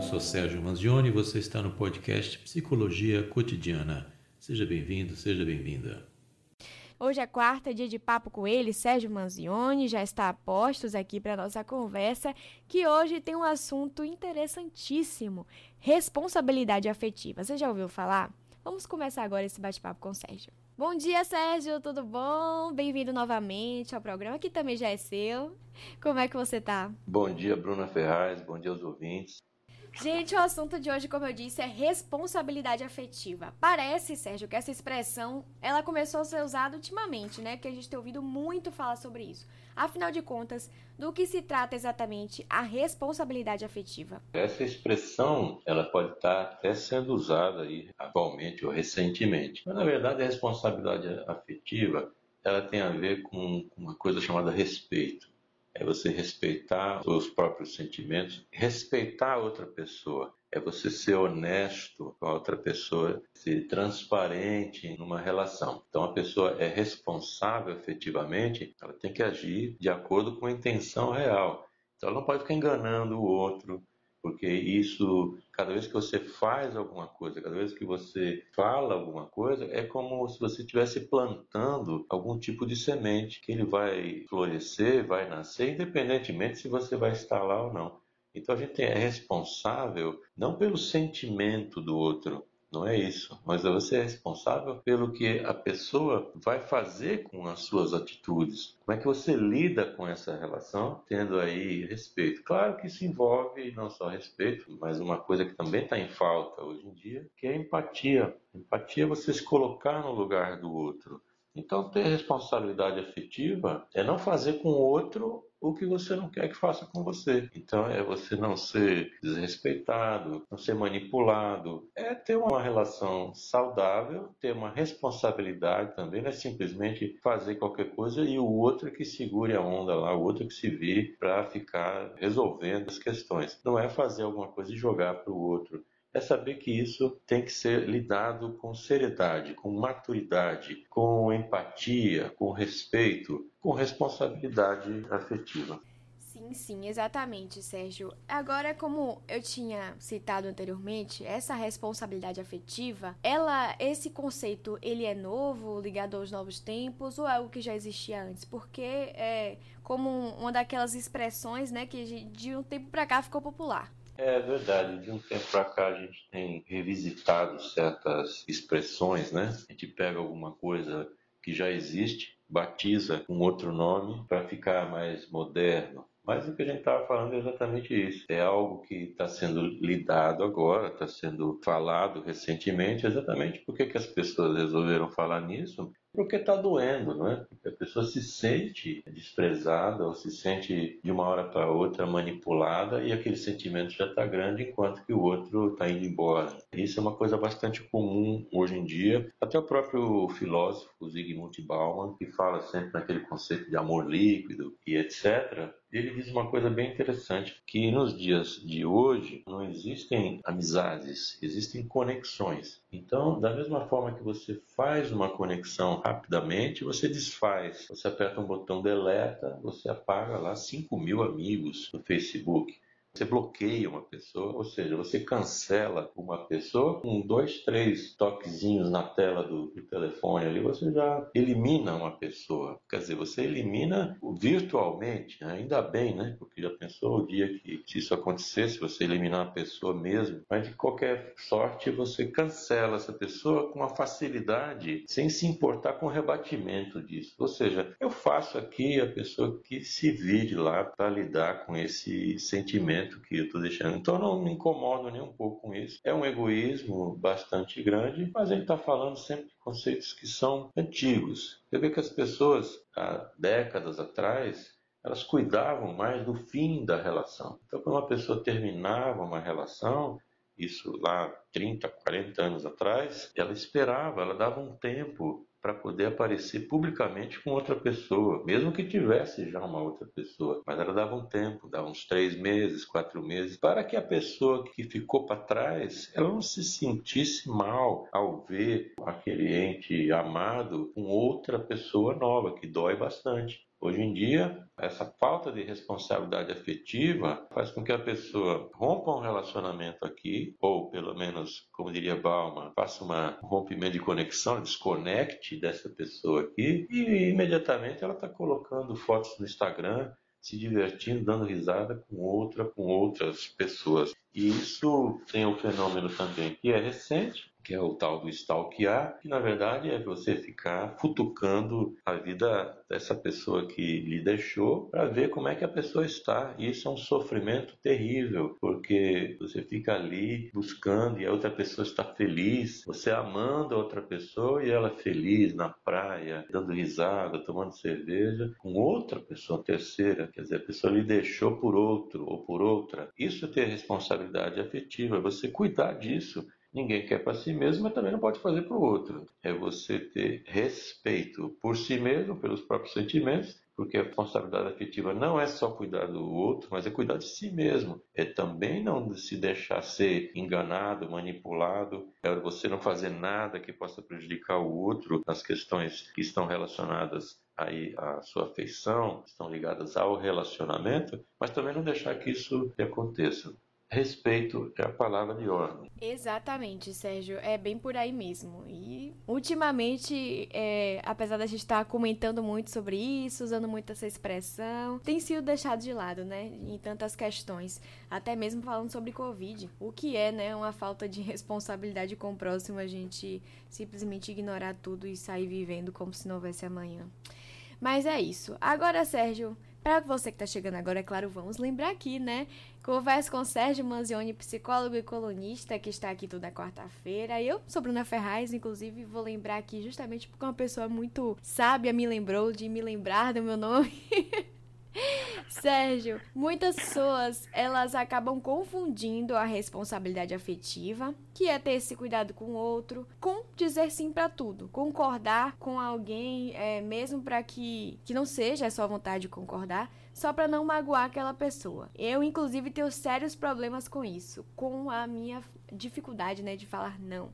Eu sou Sérgio Manzioni e você está no podcast Psicologia Cotidiana. Seja bem-vindo, seja bem-vinda. Hoje é quarta, dia de papo com ele, Sérgio Manzioni, já está a postos aqui para nossa conversa, que hoje tem um assunto interessantíssimo: responsabilidade afetiva. Você já ouviu falar? Vamos começar agora esse bate-papo com o Sérgio. Bom dia, Sérgio, tudo bom? Bem-vindo novamente ao programa, que também já é seu. Como é que você tá? Bom dia, Bruna Ferraz, bom dia aos ouvintes. Gente, o assunto de hoje, como eu disse, é responsabilidade afetiva. Parece, Sérgio, que essa expressão ela começou a ser usada ultimamente, né? Que a gente tem ouvido muito falar sobre isso. Afinal de contas, do que se trata exatamente a responsabilidade afetiva? Essa expressão, ela pode estar até sendo usada aí atualmente ou recentemente. Mas na verdade, a responsabilidade afetiva, ela tem a ver com uma coisa chamada respeito é você respeitar os próprios sentimentos, respeitar a outra pessoa, é você ser honesto com a outra pessoa, ser transparente numa relação. Então a pessoa é responsável efetivamente, ela tem que agir de acordo com a intenção real. Então ela não pode ficar enganando o outro, porque isso, cada vez que você faz alguma coisa, cada vez que você fala alguma coisa, é como se você estivesse plantando algum tipo de semente que ele vai florescer, vai nascer, independentemente se você vai estar lá ou não. Então a gente é responsável não pelo sentimento do outro, não é isso. Mas você é responsável pelo que a pessoa vai fazer com as suas atitudes. Como é que você lida com essa relação, tendo aí respeito? Claro que isso envolve não só respeito, mas uma coisa que também está em falta hoje em dia, que é empatia. Empatia é você se colocar no lugar do outro. Então, ter responsabilidade afetiva é não fazer com o outro o que você não quer que faça com você. Então, é você não ser desrespeitado, não ser manipulado. É ter uma relação saudável, ter uma responsabilidade também, não é simplesmente fazer qualquer coisa e o outro que segure a onda lá, o outro que se vire para ficar resolvendo as questões. Não é fazer alguma coisa e jogar para o outro é saber que isso tem que ser lidado com seriedade, com maturidade, com empatia, com respeito, com responsabilidade afetiva. Sim, sim, exatamente, Sérgio. Agora, como eu tinha citado anteriormente, essa responsabilidade afetiva, ela, esse conceito, ele é novo, ligado aos novos tempos, ou é algo que já existia antes? Porque é como uma daquelas expressões, né, que de um tempo para cá ficou popular. É verdade, de um tempo para cá a gente tem revisitado certas expressões, né? A gente pega alguma coisa que já existe, batiza com outro nome para ficar mais moderno. Mas o que a gente estava falando é exatamente isso. É algo que está sendo lidado agora, está sendo falado recentemente, exatamente porque que as pessoas resolveram falar nisso porque está doendo, não é? Porque a pessoa se sente desprezada ou se sente de uma hora para outra manipulada e aquele sentimento já está grande enquanto que o outro está indo embora. Isso é uma coisa bastante comum hoje em dia. Até o próprio filósofo Zygmunt Bauman, que fala sempre naquele conceito de amor líquido e etc., ele diz uma coisa bem interessante, que nos dias de hoje não existem amizades, existem conexões. Então, da mesma forma que você faz uma conexão rapidamente, você desfaz. Você aperta um botão deleta, você apaga lá 5 mil amigos no Facebook. Você bloqueia uma pessoa, ou seja, você cancela uma pessoa com dois, três toquezinhos na tela do, do, telefone ali, você já elimina uma pessoa. Quer dizer, você elimina virtualmente, né? ainda bem, né? Porque já pensou o dia que se isso acontecesse, você eliminar uma pessoa mesmo, mas de qualquer sorte você cancela essa pessoa com uma facilidade, sem se importar com o rebatimento disso. Ou seja, eu faço aqui a pessoa que se vire lá para lidar com esse sentimento que eu estou deixando. Então não me incomodo nem um pouco com isso. É um egoísmo bastante grande, mas ele está falando sempre de conceitos que são antigos. Você vê que as pessoas, há décadas atrás, elas cuidavam mais do fim da relação. Então, quando uma pessoa terminava uma relação, isso lá 30, 40 anos atrás, ela esperava, ela dava um tempo para poder aparecer publicamente com outra pessoa, mesmo que tivesse já uma outra pessoa. Mas ela dava um tempo, dava uns três meses, quatro meses, para que a pessoa que ficou para trás, ela não se sentisse mal ao ver aquele ente amado com outra pessoa nova, que dói bastante. Hoje em dia, essa falta de responsabilidade afetiva faz com que a pessoa rompa um relacionamento aqui, ou pelo menos, como diria Bauman, faça um rompimento de conexão, desconecte dessa pessoa aqui, e imediatamente ela está colocando fotos no Instagram, se divertindo, dando risada com outra, com outras pessoas. E isso tem um fenômeno também que é recente, que é o tal do stalkear, que na verdade é você ficar futucando a vida dessa pessoa que lhe deixou para ver como é que a pessoa está. E isso é um sofrimento terrível, porque você fica ali buscando e a outra pessoa está feliz, você amando a outra pessoa e ela feliz na praia, dando risada, tomando cerveja, com outra pessoa terceira, quer dizer, a pessoa lhe deixou por outro ou por outra. Isso é ter responsabilidade afetiva, é você cuidar disso Ninguém quer para si mesmo, mas também não pode fazer para o outro. É você ter respeito por si mesmo, pelos próprios sentimentos, porque a responsabilidade afetiva não é só cuidar do outro, mas é cuidar de si mesmo. É também não se deixar ser enganado, manipulado, é você não fazer nada que possa prejudicar o outro nas questões que estão relacionadas aí à sua afeição, estão ligadas ao relacionamento, mas também não deixar que isso aconteça respeito é a palavra de ordem. Exatamente, Sérgio, é bem por aí mesmo. E ultimamente, é, apesar da gente estar comentando muito sobre isso, usando muito essa expressão, tem sido deixado de lado, né, em tantas questões, até mesmo falando sobre Covid, o que é, né, uma falta de responsabilidade com o próximo, a gente simplesmente ignorar tudo e sair vivendo como se não houvesse amanhã. Mas é isso. Agora, Sérgio, para você que está chegando agora, é claro, vamos lembrar aqui, né? Converso com Sérgio Manzioni, psicólogo e colunista, que está aqui toda quarta-feira. Eu sou Bruna Ferraz, inclusive vou lembrar aqui justamente porque uma pessoa muito sábia me lembrou de me lembrar do meu nome. Sérgio, muitas pessoas elas acabam confundindo a responsabilidade afetiva, que é ter esse cuidado com o outro, com dizer sim para tudo, concordar com alguém, é, mesmo para que, que não seja a sua vontade de concordar, só para não magoar aquela pessoa. Eu, inclusive, tenho sérios problemas com isso, com a minha dificuldade né, de falar não.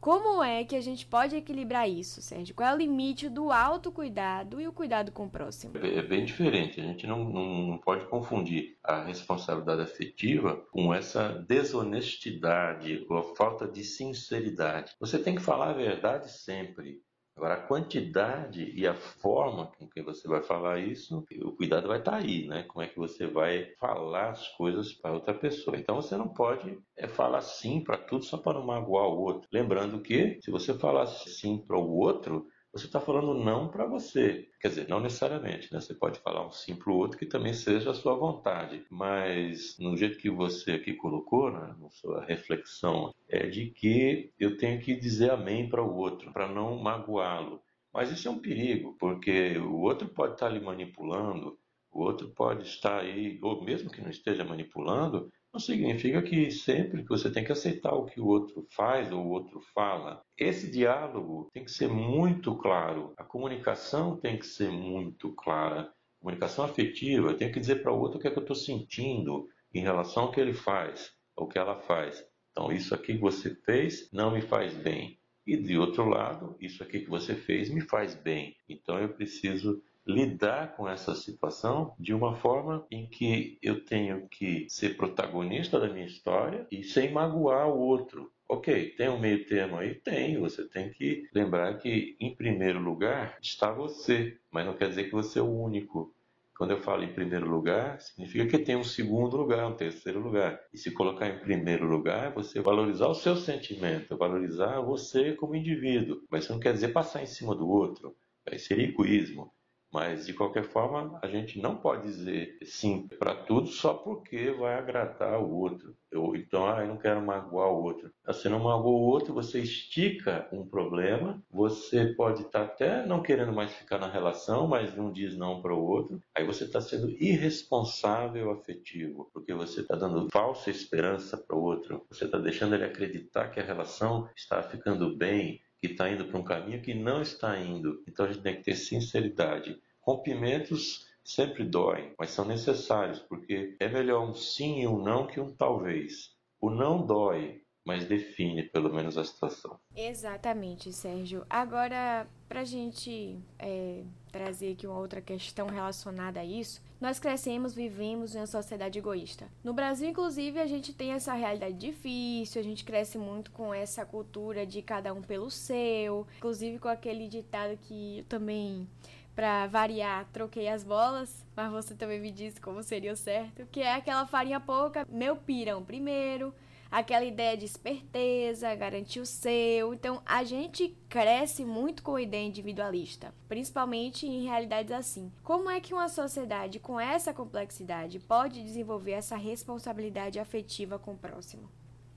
Como é que a gente pode equilibrar isso, Sérgio? Qual é o limite do autocuidado e o cuidado com o próximo? É bem diferente. A gente não, não, não pode confundir a responsabilidade afetiva com essa desonestidade ou a falta de sinceridade. Você tem que falar a verdade sempre. Agora, a quantidade e a forma com que você vai falar isso, o cuidado vai estar aí, né? Como é que você vai falar as coisas para outra pessoa. Então, você não pode é, falar sim para tudo só para não magoar o outro. Lembrando que, se você falar sim para o outro, você está falando não para você. Quer dizer, não necessariamente, né? Você pode falar um sim para o outro que também seja a sua vontade. Mas, no jeito que você aqui colocou, né, na sua reflexão, é de que eu tenho que dizer amém para o outro, para não magoá-lo. Mas isso é um perigo, porque o outro pode estar tá lhe manipulando, o outro pode estar aí, ou mesmo que não esteja manipulando, não significa que sempre que você tem que aceitar o que o outro faz ou o outro fala. Esse diálogo tem que ser muito claro, a comunicação tem que ser muito clara. Comunicação afetiva, tenho que dizer para o outro o que é que eu estou sentindo em relação ao que ele faz, ao que ela faz. Então, isso aqui que você fez não me faz bem. E de outro lado, isso aqui que você fez me faz bem. Então, eu preciso lidar com essa situação de uma forma em que eu tenho que ser protagonista da minha história e sem magoar o outro. Ok, tem um meio termo aí? Tem. Você tem que lembrar que, em primeiro lugar, está você, mas não quer dizer que você é o único. Quando eu falo em primeiro lugar, significa que tem um segundo lugar, um terceiro lugar. E se colocar em primeiro lugar, você valorizar o seu sentimento, valorizar você como indivíduo. Mas isso não quer dizer passar em cima do outro. Aí seria egoísmo. Mas, de qualquer forma, a gente não pode dizer sim para tudo só porque vai agradar o outro. Eu, então, ah, eu não quero magoar o outro. Você não magoou o outro, você estica um problema, você pode estar tá até não querendo mais ficar na relação, mas não diz não para o outro. Aí você está sendo irresponsável afetivo, porque você está dando falsa esperança para o outro. Você está deixando ele acreditar que a relação está ficando bem, que está indo para um caminho que não está indo. Então a gente tem que ter sinceridade. Rompimentos sempre doem, mas são necessários, porque é melhor um sim e um não que um talvez. O não dói, mas define pelo menos a situação. Exatamente, Sérgio. Agora, para a gente é, trazer aqui uma outra questão relacionada a isso, nós crescemos, vivemos em uma sociedade egoísta. No Brasil, inclusive, a gente tem essa realidade difícil, a gente cresce muito com essa cultura de cada um pelo seu, inclusive com aquele ditado que eu também para variar, troquei as bolas, mas você também me disse como seria o certo, que é aquela farinha pouca, meu pirão primeiro, aquela ideia de esperteza, garantir o seu. Então, a gente cresce muito com a ideia individualista, principalmente em realidades assim. Como é que uma sociedade com essa complexidade pode desenvolver essa responsabilidade afetiva com o próximo?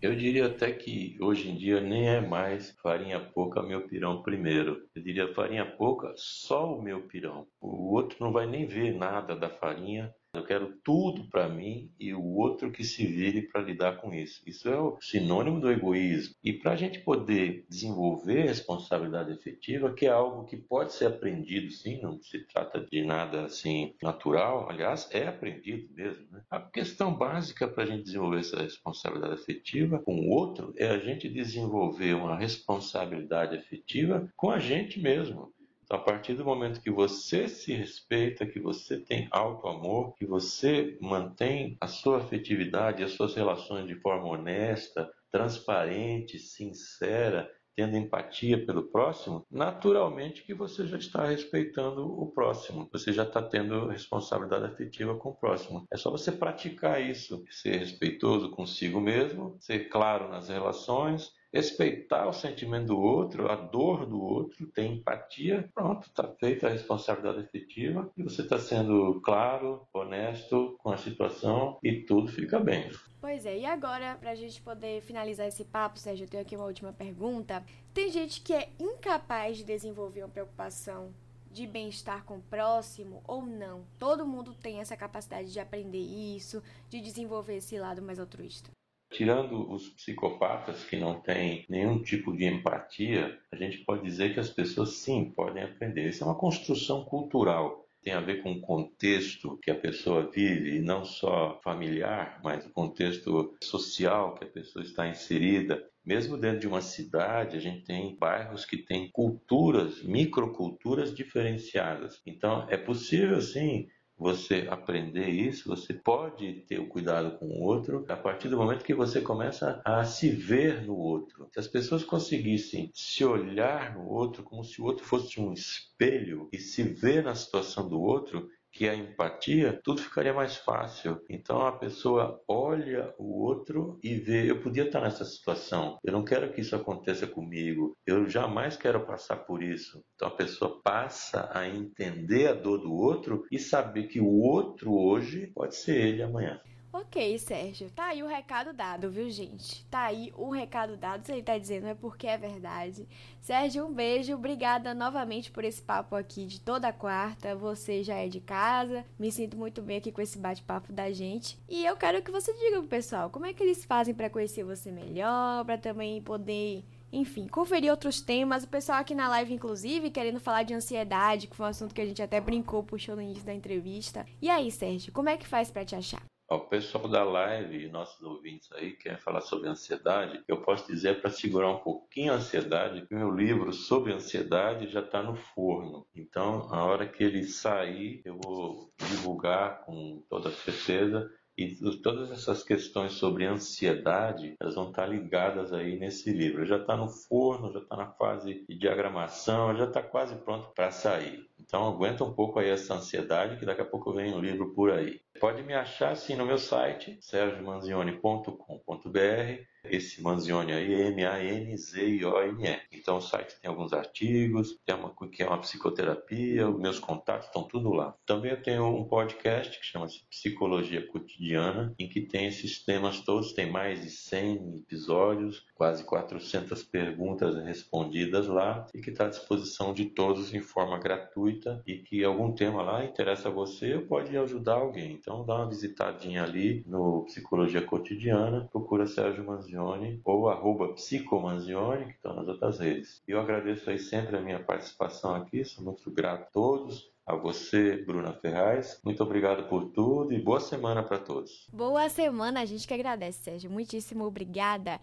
Eu diria até que hoje em dia nem é mais farinha pouca meu pirão primeiro. Eu diria farinha pouca só o meu pirão. O outro não vai nem ver nada da farinha eu quero tudo para mim e o outro que se vire para lidar com isso. Isso é o sinônimo do egoísmo. E para a gente poder desenvolver responsabilidade efetiva, que é algo que pode ser aprendido, sim, não se trata de nada assim natural, aliás, é aprendido mesmo. Né? A questão básica para a gente desenvolver essa responsabilidade efetiva com o outro é a gente desenvolver uma responsabilidade efetiva com a gente mesmo. A partir do momento que você se respeita, que você tem alto amor, que você mantém a sua afetividade, as suas relações de forma honesta, transparente, sincera, tendo empatia pelo próximo, naturalmente que você já está respeitando o próximo, você já está tendo responsabilidade afetiva com o próximo. É só você praticar isso, ser respeitoso consigo mesmo, ser claro nas relações, respeitar o sentimento do outro, a dor do outro, ter empatia, pronto, está feita a responsabilidade efetiva e você está sendo claro, honesto com a situação e tudo fica bem. Pois é, e agora, para a gente poder finalizar esse papo, Sérgio, eu tenho aqui uma última pergunta. Tem gente que é incapaz de desenvolver uma preocupação de bem-estar com o próximo ou não? Todo mundo tem essa capacidade de aprender isso, de desenvolver esse lado mais altruísta. Tirando os psicopatas que não têm nenhum tipo de empatia, a gente pode dizer que as pessoas sim podem aprender. Isso é uma construção cultural. Tem a ver com o contexto que a pessoa vive, e não só familiar, mas o contexto social que a pessoa está inserida. Mesmo dentro de uma cidade, a gente tem bairros que têm culturas, microculturas diferenciadas. Então, é possível, sim, você aprender isso, você pode ter o cuidado com o outro a partir do momento que você começa a se ver no outro. Se as pessoas conseguissem se olhar no outro como se o outro fosse um espelho e se ver na situação do outro, que a empatia, tudo ficaria mais fácil. Então a pessoa olha o outro e vê: eu podia estar nessa situação, eu não quero que isso aconteça comigo, eu jamais quero passar por isso. Então a pessoa passa a entender a dor do outro e saber que o outro hoje pode ser ele amanhã. Ok, Sérgio, tá aí o recado dado, viu, gente? Tá aí o recado dado, se ele tá dizendo é porque é verdade. Sérgio, um beijo, obrigada novamente por esse papo aqui de toda quarta. Você já é de casa, me sinto muito bem aqui com esse bate-papo da gente. E eu quero que você diga pro pessoal como é que eles fazem para conhecer você melhor, para também poder enfim, conferir outros temas. O pessoal aqui na live, inclusive, querendo falar de ansiedade, que foi um assunto que a gente até brincou, puxou no início da entrevista. E aí, Sérgio, como é que faz para te achar? O pessoal da live e nossos ouvintes aí querem falar sobre ansiedade, eu posso dizer para segurar um pouquinho a ansiedade que meu livro sobre ansiedade já está no forno. Então, a hora que ele sair, eu vou divulgar com toda certeza e todas essas questões sobre ansiedade, elas vão estar ligadas aí nesse livro. Já está no forno, já está na fase de diagramação, já está quase pronto para sair. Então aguenta um pouco aí essa ansiedade, que daqui a pouco vem um livro por aí. Pode me achar assim no meu site, sergiomanzione.com.br esse Manzioni aí, M-A-N-Z-I-O-N-E. Então o site tem alguns artigos, tem uma que é uma psicoterapia, meus contatos estão tudo lá. Também eu tenho um podcast que chama-se Psicologia Cotidiana, em que tem esses temas todos, tem mais de 100 episódios, quase 400 perguntas respondidas lá e que está à disposição de todos em forma gratuita e que algum tema lá interessa a você pode ajudar alguém. Então dá uma visitadinha ali no Psicologia Cotidiana, procura Sérgio Manzioni ou arroba Psicomanzioni, que estão nas outras redes. E eu agradeço aí sempre a minha participação aqui, sou muito grato a todos. A você, Bruna Ferraz. Muito obrigado por tudo e boa semana para todos. Boa semana, a gente que agradece, Sérgio. Muitíssimo obrigada.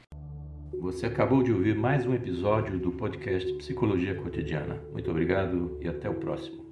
Você acabou de ouvir mais um episódio do podcast Psicologia Cotidiana. Muito obrigado e até o próximo.